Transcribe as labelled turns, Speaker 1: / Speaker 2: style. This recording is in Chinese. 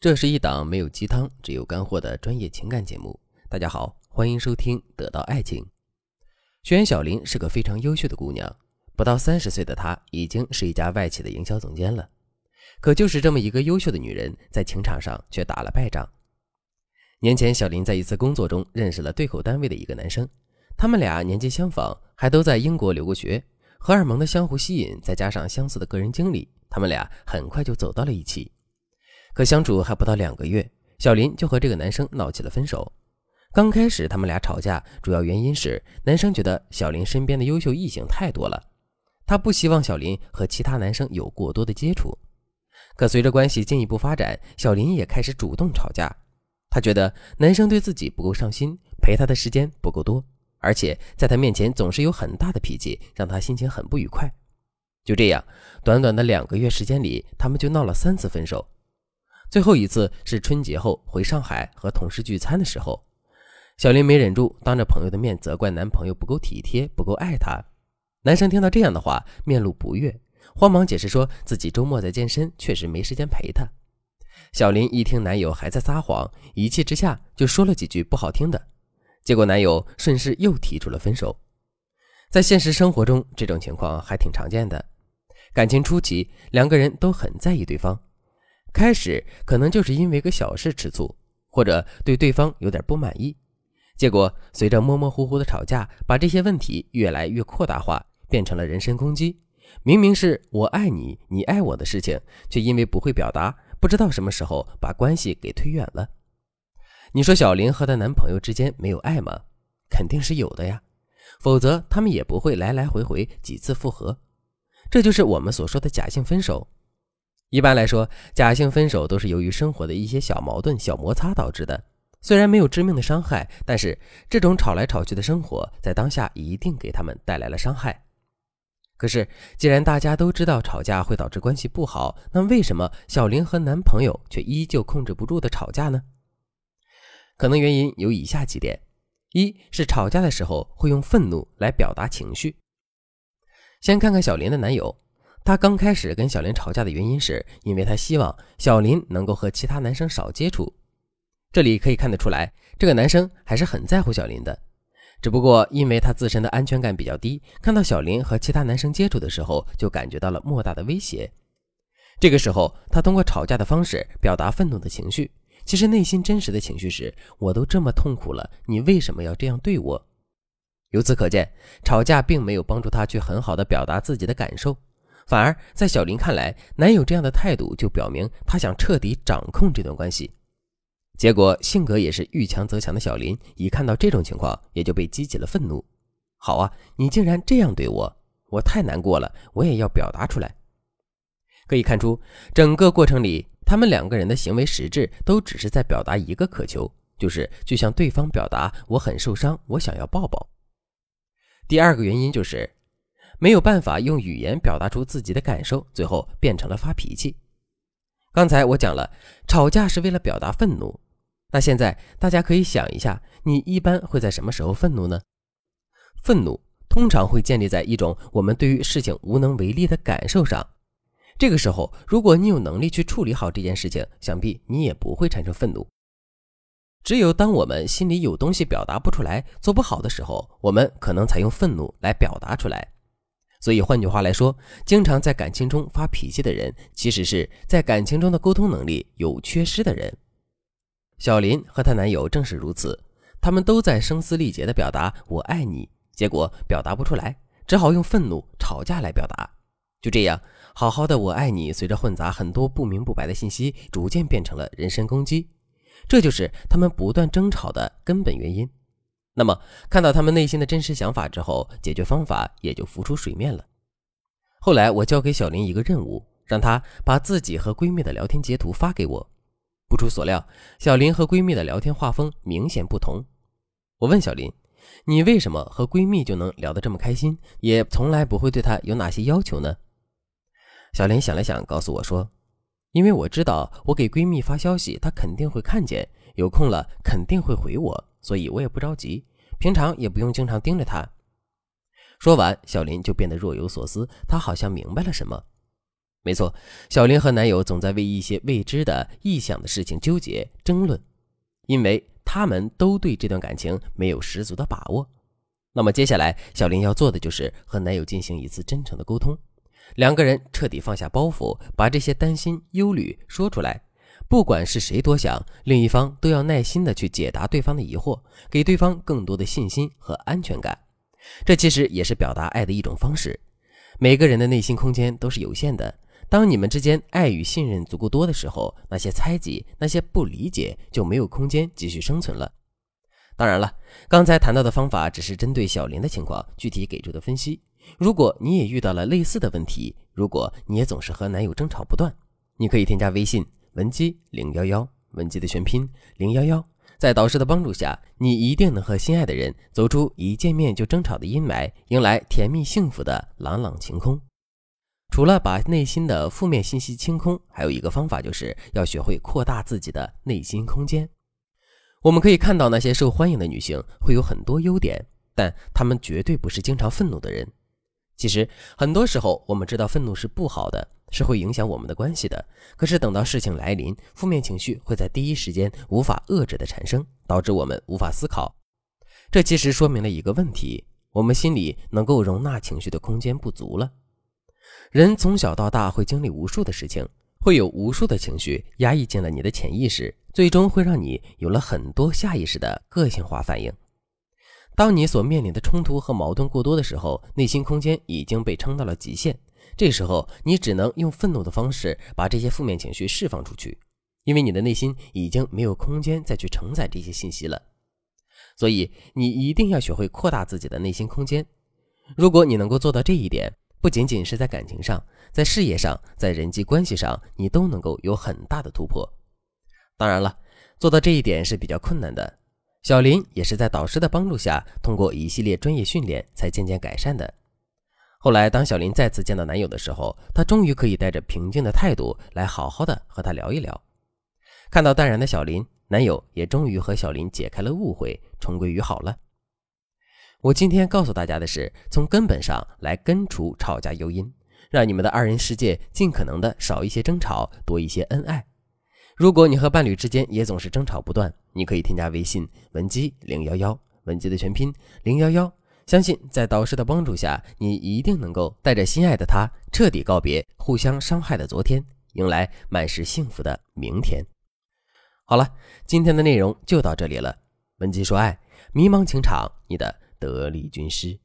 Speaker 1: 这是一档没有鸡汤，只有干货的专业情感节目。大家好，欢迎收听《得到爱情》。学员小林是个非常优秀的姑娘，不到三十岁的她已经是一家外企的营销总监了。可就是这么一个优秀的女人，在情场上却打了败仗。年前，小林在一次工作中认识了对口单位的一个男生，他们俩年纪相仿，还都在英国留过学，荷尔蒙的相互吸引，再加上相似的个人经历，他们俩很快就走到了一起。可相处还不到两个月，小林就和这个男生闹起了分手。刚开始他们俩吵架，主要原因是男生觉得小林身边的优秀异性太多了，他不希望小林和其他男生有过多的接触。可随着关系进一步发展，小林也开始主动吵架。他觉得男生对自己不够上心，陪他的时间不够多，而且在他面前总是有很大的脾气，让他心情很不愉快。就这样，短短的两个月时间里，他们就闹了三次分手。最后一次是春节后回上海和同事聚餐的时候，小林没忍住，当着朋友的面责怪男朋友不够体贴，不够爱她。男生听到这样的话，面露不悦，慌忙解释说自己周末在健身，确实没时间陪她。小林一听男友还在撒谎，一气之下就说了几句不好听的，结果男友顺势又提出了分手。在现实生活中，这种情况还挺常见的。感情初期，两个人都很在意对方。开始可能就是因为个小事吃醋，或者对对方有点不满意，结果随着模模糊糊的吵架，把这些问题越来越扩大化，变成了人身攻击。明明是我爱你，你爱我的事情，却因为不会表达，不知道什么时候把关系给推远了。你说小林和她男朋友之间没有爱吗？肯定是有的呀，否则他们也不会来来回回几次复合。这就是我们所说的假性分手。一般来说，假性分手都是由于生活的一些小矛盾、小摩擦导致的。虽然没有致命的伤害，但是这种吵来吵去的生活，在当下一定给他们带来了伤害。可是，既然大家都知道吵架会导致关系不好，那为什么小林和男朋友却依旧控制不住的吵架呢？可能原因有以下几点：一是吵架的时候会用愤怒来表达情绪。先看看小林的男友。他刚开始跟小林吵架的原因，是因为他希望小林能够和其他男生少接触。这里可以看得出来，这个男生还是很在乎小林的。只不过因为他自身的安全感比较低，看到小林和其他男生接触的时候，就感觉到了莫大的威胁。这个时候，他通过吵架的方式表达愤怒的情绪，其实内心真实的情绪是：我都这么痛苦了，你为什么要这样对我？由此可见，吵架并没有帮助他去很好的表达自己的感受。反而在小林看来，男友这样的态度就表明他想彻底掌控这段关系。结果性格也是遇强则强的小林，一看到这种情况，也就被激起了愤怒。好啊，你竟然这样对我，我太难过了，我也要表达出来。可以看出，整个过程里，他们两个人的行为实质都只是在表达一个渴求，就是去向对方表达我很受伤，我想要抱抱。第二个原因就是。没有办法用语言表达出自己的感受，最后变成了发脾气。刚才我讲了，吵架是为了表达愤怒。那现在大家可以想一下，你一般会在什么时候愤怒呢？愤怒通常会建立在一种我们对于事情无能为力的感受上。这个时候，如果你有能力去处理好这件事情，想必你也不会产生愤怒。只有当我们心里有东西表达不出来、做不好的时候，我们可能才用愤怒来表达出来。所以，换句话来说，经常在感情中发脾气的人，其实是在感情中的沟通能力有缺失的人。小林和她男友正是如此，他们都在声嘶力竭地表达“我爱你”，结果表达不出来，只好用愤怒吵架来表达。就这样，好好的“我爱你”随着混杂很多不明不白的信息，逐渐变成了人身攻击。这就是他们不断争吵的根本原因。那么，看到他们内心的真实想法之后，解决方法也就浮出水面了。后来，我交给小林一个任务，让她把自己和闺蜜的聊天截图发给我。不出所料，小林和闺蜜的聊天画风明显不同。我问小林：“你为什么和闺蜜就能聊得这么开心，也从来不会对她有哪些要求呢？”小林想了想，告诉我说：“因为我知道，我给闺蜜发消息，她肯定会看见，有空了肯定会回我，所以我也不着急。”平常也不用经常盯着他。说完，小林就变得若有所思，他好像明白了什么。没错，小林和男友总在为一些未知的、异想的事情纠结争论，因为他们都对这段感情没有十足的把握。那么接下来，小林要做的就是和男友进行一次真诚的沟通，两个人彻底放下包袱，把这些担心、忧虑说出来。不管是谁多想，另一方都要耐心的去解答对方的疑惑，给对方更多的信心和安全感。这其实也是表达爱的一种方式。每个人的内心空间都是有限的。当你们之间爱与信任足够多的时候，那些猜忌、那些不理解就没有空间继续生存了。当然了，刚才谈到的方法只是针对小林的情况具体给出的分析。如果你也遇到了类似的问题，如果你也总是和男友争吵不断，你可以添加微信文姬零幺幺，文姬的全拼零幺幺，在导师的帮助下，你一定能和心爱的人走出一见面就争吵的阴霾，迎来甜蜜幸福的朗朗晴空。除了把内心的负面信息清空，还有一个方法，就是要学会扩大自己的内心空间。我们可以看到，那些受欢迎的女性会有很多优点，但她们绝对不是经常愤怒的人。其实，很多时候我们知道愤怒是不好的，是会影响我们的关系的。可是等到事情来临，负面情绪会在第一时间无法遏制的产生，导致我们无法思考。这其实说明了一个问题：我们心里能够容纳情绪的空间不足了。人从小到大会经历无数的事情，会有无数的情绪压抑进了你的潜意识，最终会让你有了很多下意识的个性化反应。当你所面临的冲突和矛盾过多的时候，内心空间已经被撑到了极限。这时候，你只能用愤怒的方式把这些负面情绪释放出去，因为你的内心已经没有空间再去承载这些信息了。所以，你一定要学会扩大自己的内心空间。如果你能够做到这一点，不仅仅是在感情上，在事业上，在人际关系上，你都能够有很大的突破。当然了，做到这一点是比较困难的。小林也是在导师的帮助下，通过一系列专业训练才渐渐改善的。后来，当小林再次见到男友的时候，她终于可以带着平静的态度来好好的和他聊一聊。看到淡然的小林，男友也终于和小林解开了误会，重归于好了。我今天告诉大家的是，从根本上来根除吵架诱因，让你们的二人世界尽可能的少一些争吵，多一些恩爱。如果你和伴侣之间也总是争吵不断，你可以添加微信文姬零幺幺，文姬的全拼零幺幺。相信在导师的帮助下，你一定能够带着心爱的他，彻底告别互相伤害的昨天，迎来满是幸福的明天。好了，今天的内容就到这里了。文姬说爱，迷茫情场，你的。得力军师。